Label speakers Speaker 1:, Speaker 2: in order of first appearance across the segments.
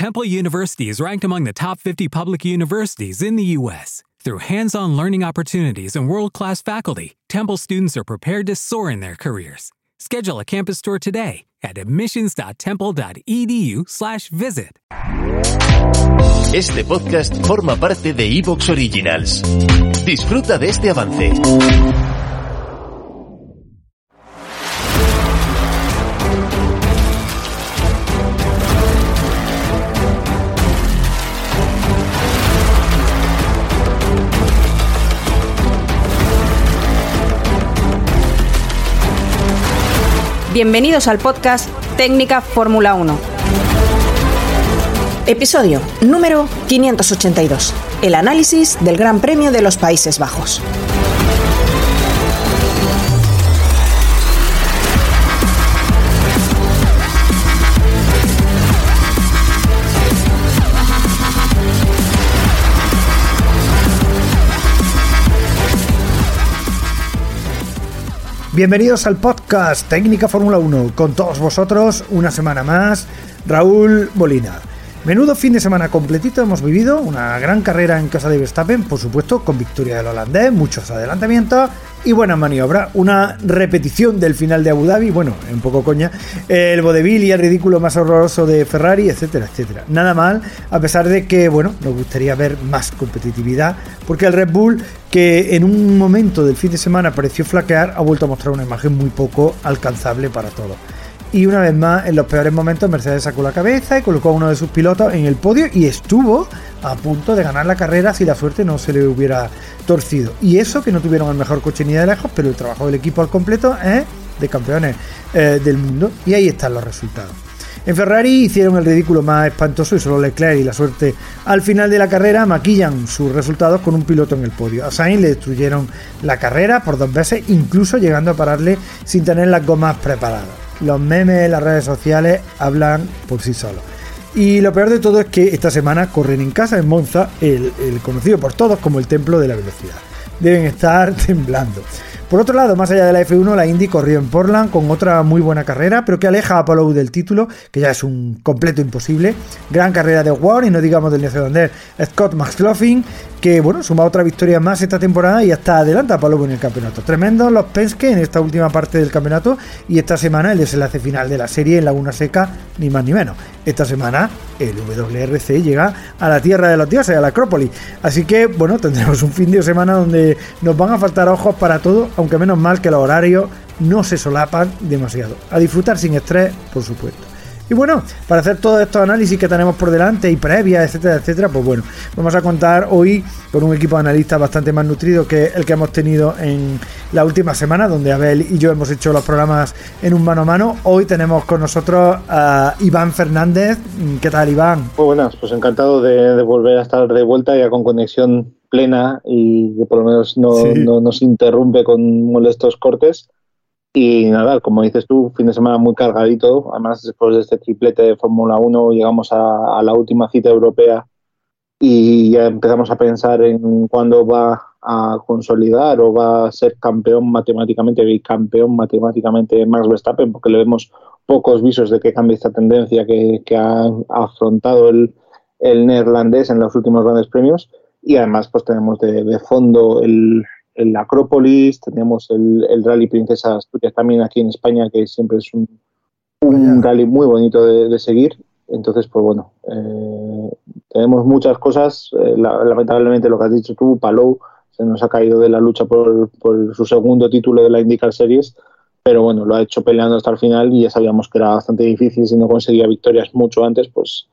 Speaker 1: Temple University is ranked among the top 50 public universities in the U.S. Through hands on learning opportunities and world class faculty, Temple students are prepared to soar in their careers. Schedule a campus tour today at admissions.temple.edu/slash visit.
Speaker 2: Este podcast forma parte de Evox Originals. Disfruta de este avance.
Speaker 3: Bienvenidos al podcast Técnica Fórmula 1. Episodio número 582. El análisis del Gran Premio de los Países Bajos.
Speaker 4: Bienvenidos al podcast Técnica Fórmula 1, con todos vosotros una semana más, Raúl Molina. Menudo fin de semana completito hemos vivido, una gran carrera en casa de Verstappen, por supuesto, con victoria del holandés, muchos adelantamientos y buena maniobra. Una repetición del final de Abu Dhabi, bueno, un poco coña, el vodevil y el ridículo más horroroso de Ferrari, etcétera, etcétera. Nada mal, a pesar de que, bueno, nos gustaría ver más competitividad, porque el Red Bull, que en un momento del fin de semana pareció flaquear, ha vuelto a mostrar una imagen muy poco alcanzable para todos. Y una vez más, en los peores momentos, Mercedes sacó la cabeza y colocó a uno de sus pilotos en el podio y estuvo a punto de ganar la carrera si la suerte no se le hubiera torcido. Y eso que no tuvieron el mejor coche ni de lejos, pero el trabajo del equipo al completo es de campeones eh, del mundo. Y ahí están los resultados. En Ferrari hicieron el ridículo más espantoso y solo Leclerc y la suerte al final de la carrera maquillan sus resultados con un piloto en el podio. A Sainz le destruyeron la carrera por dos veces, incluso llegando a pararle sin tener las gomas preparadas los memes las redes sociales hablan por sí solos. Y lo peor de todo es que esta semana corren en casa en Monza, el, conocido por todos como el templo de la velocidad. Deben estar temblando. Por otro lado, más allá de la F1, la Indy corrió en Portland con otra muy buena carrera, pero que aleja a Palou del título, que ya es un completo imposible. Gran carrera de Ward y no digamos del neozelandés Scott McLaughlin, que bueno, suma otra victoria más esta temporada y hasta adelanta a Palou en el campeonato. Tremendos los Penske en esta última parte del campeonato y esta semana el desenlace final de la serie en Laguna Seca, ni más ni menos. Esta semana el WRC llega a la tierra de los dioses, a la Acrópolis. Así que bueno, tendremos un fin de semana donde nos van a faltar ojos para todo, aunque menos mal que los horarios no se solapan demasiado. A disfrutar sin estrés, por supuesto. Y bueno, para hacer todos estos análisis que tenemos por delante y previas, etcétera, etcétera, pues bueno, vamos a contar hoy con un equipo de analistas bastante más nutrido que el que hemos tenido en la última semana, donde Abel y yo hemos hecho los programas en un mano a mano. Hoy tenemos con nosotros a Iván Fernández. ¿Qué tal, Iván?
Speaker 5: Muy buenas, pues encantado de, volver a estar de vuelta ya con conexión plena y que por lo menos no, no nos interrumpe con molestos cortes. Y nada, como dices tú, fin de semana muy cargadito. Además, después de este triplete de Fórmula 1, llegamos a, la última cita europea y ya empezamos a pensar en cuándo va a consolidar o va a ser campeón matemáticamente, bicampeón matemáticamente Max Verstappen, porque le vemos pocos visos de que cambie esta tendencia que, ha afrontado el, el neerlandés en los últimos grandes premios. Y además, pues tenemos de fondo el, el Acrópolis, tenemos el, Rally Princesa Asturias también aquí en España, que siempre es un, rally muy bonito de, seguir. Entonces, pues bueno, eh, tenemos muchas cosas. Eh, lamentablemente, lo que has dicho tú, Palou se nos ha caído de la lucha por, por su segundo título de la IndyCar Series, pero bueno, lo ha hecho peleando hasta el final y ya sabíamos que era bastante difícil si no conseguía victorias mucho antes, pues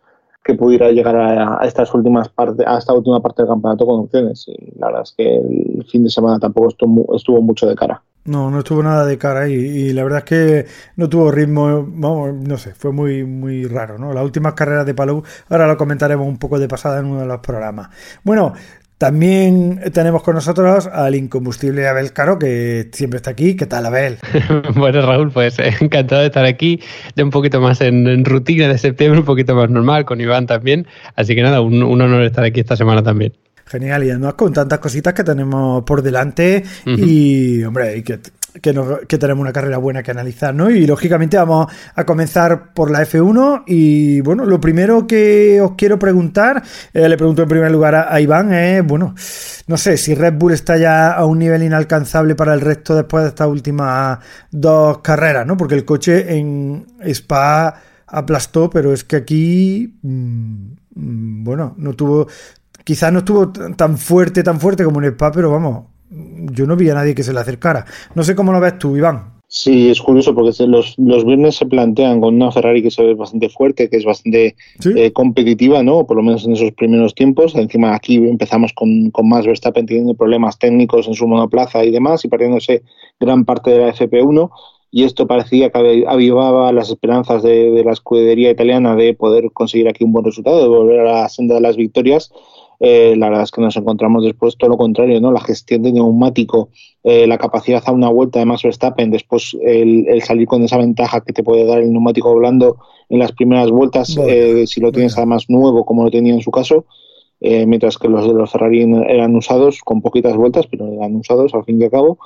Speaker 5: que pudiera llegar a, estas últimas partes, a esta última parte del campeonato con opciones. Y la verdad es que el fin de semana tampoco estuvo, mucho de cara.
Speaker 4: No, no estuvo nada de cara y, la verdad es que no tuvo ritmo, no sé, fue muy muy raro, ¿no? Las últimas carreras de Palou, ahora lo comentaremos un poco de pasada en uno de los programas. Bueno, también tenemos con nosotros al incombustible Abel Caro, que siempre está aquí. ¿Qué tal, Abel?
Speaker 6: bueno, Raúl, pues eh, encantado de estar aquí, ya un poquito más en, rutina de septiembre, un poquito más normal, con Iván también. Así que nada, un, honor estar aquí esta semana también.
Speaker 4: Genial, y además con tantas cositas que tenemos por delante y, hombre, y que que, tenemos una carrera buena que analizar, ¿no? Y lógicamente vamos a comenzar por la F1 y bueno, lo primero que os quiero preguntar, eh, le pregunto en primer lugar a, Iván, es, bueno, no sé si Red Bull está ya a un nivel inalcanzable para el resto después de estas últimas dos carreras, ¿no? Porque el coche en Spa aplastó, pero es que aquí, mm, mm, bueno, no tuvo, quizás no estuvo tan fuerte, tan fuerte como en Spa, pero vamos, yo no vi a nadie que se le acercara. No sé cómo lo ves tú, Iván.
Speaker 5: Sí, es curioso porque los, los viernes se plantean con una Ferrari que se ve bastante fuerte, que es bastante eh, competitiva, ¿no? Por lo menos en esos primeros tiempos. Encima aquí empezamos con, con más Verstappen teniendo problemas técnicos en su monoplaza y demás y perdiéndose gran parte de la FP1 y esto parecía que avivaba las esperanzas de, de, la escudería italiana de poder conseguir aquí un buen resultado, de volver a la senda de las victorias eh, la verdad es que nos encontramos después todo lo contrario, ¿no? La gestión de neumático, eh, la capacidad a una vuelta de Max Verstappen, después el, salir con esa ventaja que te puede dar el neumático blando en las primeras vueltas, eh, si lo tienes además nuevo, como lo tenía en su caso, mientras que los de los Ferrari eran usados con poquitas vueltas, pero eran usados al fin y al cabo.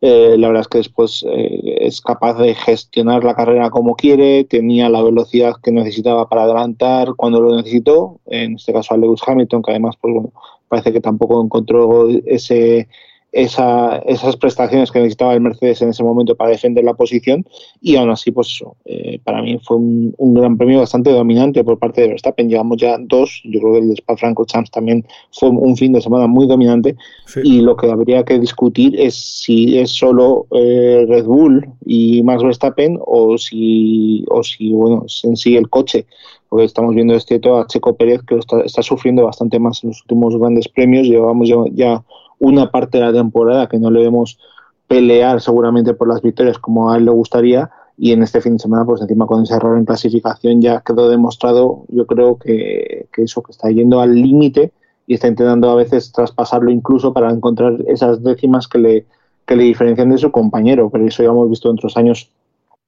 Speaker 5: Eh, la verdad es que después eh, es capaz de gestionar la carrera como quiere, tenía la velocidad que necesitaba para adelantar cuando lo necesitó, en este caso a Lewis Hamilton, que además pues bueno, parece que tampoco encontró ese esa, esas prestaciones que necesitaba el Mercedes en ese momento para defender la posición. Y aún así pues eh, para mí fue un, gran premio bastante dominante por parte de Verstappen. Llevamos ya dos yo creo que el de Spa-Francorchamps también fue un fin de semana muy dominante. Y lo que habría que discutir es si es solo eh, Red Bull y Max Verstappen o si o si bueno en sí el coche. Porque estamos viendo este todo a Checo Pérez que está, está, sufriendo bastante más en los últimos grandes premios. Llevamos ya una parte de la temporada que no le vemos pelear seguramente por las victorias como a él le gustaría y en este fin de semana pues encima con ese error en clasificación ya quedó demostrado yo creo que, eso que está yendo al límite y está intentando a veces traspasarlo incluso para encontrar esas décimas que le, que le diferencian de su compañero pero eso ya hemos visto en otros años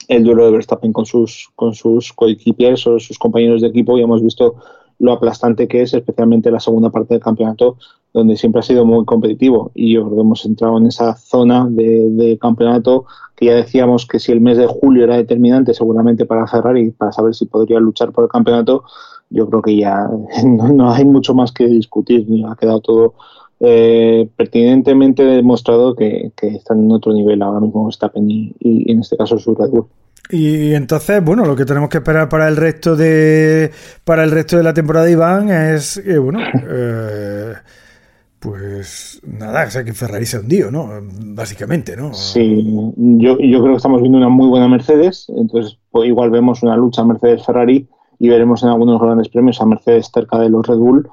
Speaker 5: el duelo de Verstappen con sus con sus coequipiers o sus compañeros de equipo y hemos visto lo aplastante que es, especialmente la segunda parte del campeonato, donde siempre ha sido muy competitivo. Y yo creo que hemos entrado en esa zona de, campeonato que ya decíamos que si el mes de julio era determinante seguramente para Ferrari, para saber si podría luchar por el campeonato, yo creo que ya no, hay mucho más que discutir. Ha quedado todo eh, pertinentemente demostrado que, están en otro nivel ahora mismo Verstappen y, y en este caso su Red Bull.
Speaker 4: Y entonces, bueno, lo que tenemos que esperar para el resto de para el resto de la temporada de Iván es, eh, bueno, eh, pues nada, o sea que Ferrari se hundió, ¿no? Básicamente, ¿no?
Speaker 5: Sí, yo, yo creo que estamos viendo una muy buena Mercedes, entonces pues, igual vemos una lucha Mercedes-Ferrari y veremos en algunos grandes premios a Mercedes cerca de los Red Bull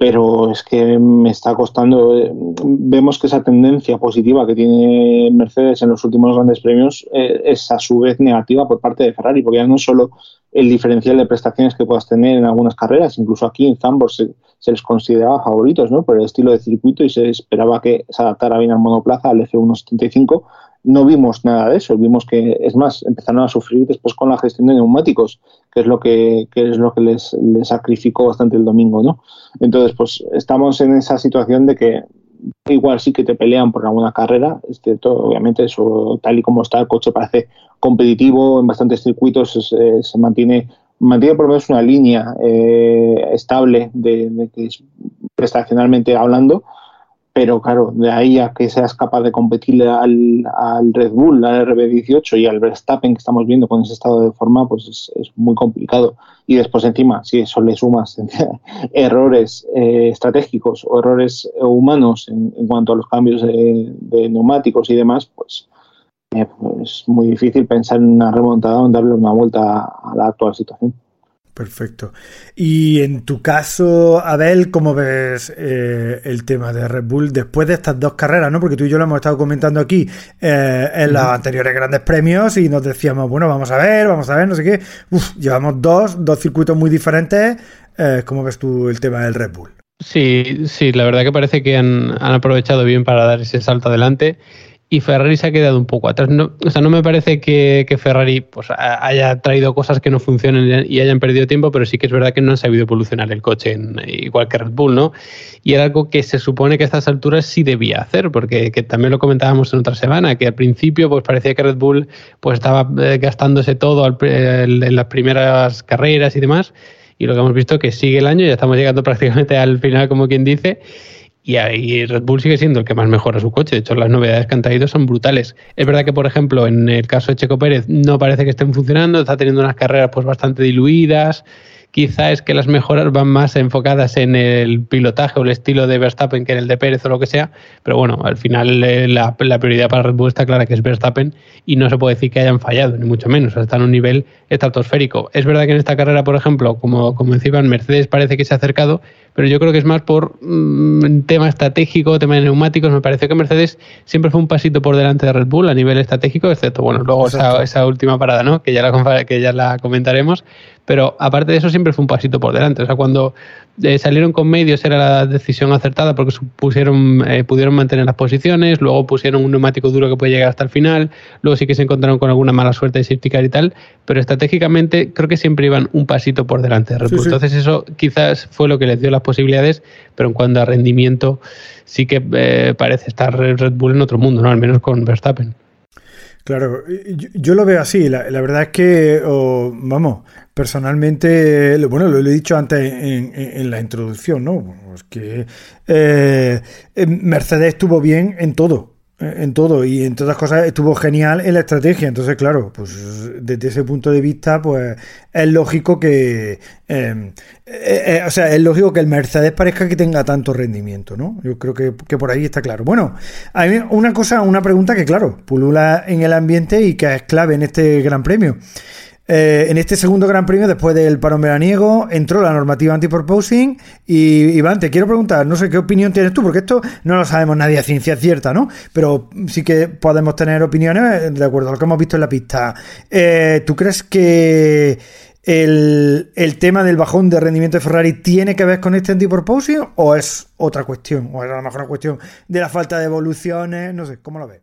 Speaker 5: pero es que me está costando. Eh, vemos que esa tendencia positiva que tiene Mercedes en los últimos grandes premios eh, es a su vez negativa por parte de Ferrari, porque ya no solo el diferencial de prestaciones que puedas tener en algunas carreras, incluso aquí en Zambor se, les consideraba favoritos ¿no? por el estilo de circuito y se esperaba que se adaptara bien al monoplaza, al F175, no vimos nada de eso. Vimos que, es más, empezaron a sufrir después con la gestión de neumáticos, que es lo que, es lo que les, sacrificó bastante el domingo, ¿no? Entonces, pues estamos en esa situación de que igual sí que te pelean por alguna carrera, este, todo, obviamente eso tal y como está el coche parece competitivo en bastantes circuitos, eh, se mantiene mantiene por lo menos una línea eh, estable de, de, que prestacionalmente hablando pero claro, de ahí a que seas capaz de competirle al, Red Bull, al RB18 y al Verstappen que estamos viendo con ese estado de forma, pues es, muy complicado. Y después encima, si eso le sumas errores eh, estratégicos o errores humanos en, cuanto a los cambios de, neumáticos y demás, pues eh, es pues muy difícil pensar en una remontada o en darle una vuelta a la actual situación.
Speaker 4: Perfecto. Y en tu caso, Abel, ¿cómo ves eh, el tema de Red Bull después de estas dos carreras? ¿no? Porque tú y yo lo hemos estado comentando aquí eh, en los anteriores grandes premios y nos decíamos, bueno, vamos a ver, vamos a ver, no sé qué. Uf, llevamos dos, dos circuitos muy diferentes. Eh, ¿Cómo ves tú el tema del Red Bull?
Speaker 6: Sí, sí, la verdad que parece que han, han aprovechado bien para dar ese salto adelante y Ferrari se ha quedado un poco atrás. No, o sea, no me parece que, Ferrari pues, haya traído cosas que no funcionen y hayan perdido tiempo, pero sí que es verdad que no han sabido evolucionar el coche igual que Red Bull, ¿no? Y era algo que se supone que a estas alturas sí debía hacer, porque que también lo comentábamos en otra semana, que al principio pues parecía que Red Bull pues estaba eh, gastándose todo en las primeras carreras y demás, y lo que hemos visto que sigue el año, ya estamos llegando prácticamente al final, como quien dice, y ahí Red Bull sigue siendo el que más mejora su coche. De hecho, las novedades que han traído son brutales. Es verdad que, por ejemplo, en el caso de Checo Pérez no parece que estén funcionando, está teniendo unas carreras pues bastante diluidas quizá es que las mejoras van más enfocadas en el pilotaje o el estilo de Verstappen que en el de Pérez o lo que sea, pero bueno, al final eh, la, prioridad para Red Bull está clara que es Verstappen y no se puede decir que hayan fallado, ni mucho menos, están en un nivel estratosférico. Es verdad que en esta carrera, por ejemplo, como, como decían, Mercedes parece que se ha acercado, pero yo creo que es más por mm, tema estratégico, tema de neumáticos, me parece que Mercedes siempre fue un pasito por delante de Red Bull a nivel estratégico, excepto, bueno, luego esa, esa, última parada, ¿no? Que ya la, que ya la comentaremos, pero aparte de eso siempre fue un pasito por delante. O sea, cuando eh, salieron con medios era la decisión acertada porque pusieron, eh, pudieron mantener las posiciones, luego pusieron un neumático duro que puede llegar hasta el final, luego sí que se encontraron con alguna mala suerte de safety car y tal, pero estratégicamente creo que siempre iban un pasito por delante de Red Bull. Entonces eso quizás fue lo que les dio las posibilidades, pero en cuanto a rendimiento sí que eh, parece estar Red Bull en otro mundo, ¿no? Al menos con Verstappen.
Speaker 4: Claro, yo, lo veo así. La, verdad es que, vamos, personalmente, bueno, lo, he dicho antes en, la introducción, ¿no? Pues que eh, Mercedes estuvo bien en todo en todo y en todas cosas estuvo genial en la estrategia. Entonces, claro, pues desde ese punto de vista, pues es lógico que, em, eh, eh, o sea, es lógico que el Mercedes parezca que tenga tanto rendimiento, ¿no? Yo creo que, que, por ahí está claro. Bueno, hay una cosa, una pregunta que, claro, pulula en el ambiente y que es clave en este Gran Premio. Eh, en este segundo Gran Premio, después del parón veraniego, entró la normativa anti-proposing. Y Iván, te quiero preguntar, no sé qué opinión tienes tú, porque esto no lo sabemos nadie a ciencia cierta, ¿no? Pero sí que podemos tener opiniones de acuerdo a lo que hemos visto en la pista. Eh, ¿Tú crees que el, tema del bajón de rendimiento de Ferrari tiene que ver con este anti-proposing o es otra cuestión? ¿O es a lo mejor una cuestión de la falta de evoluciones? No sé, ¿cómo lo ves?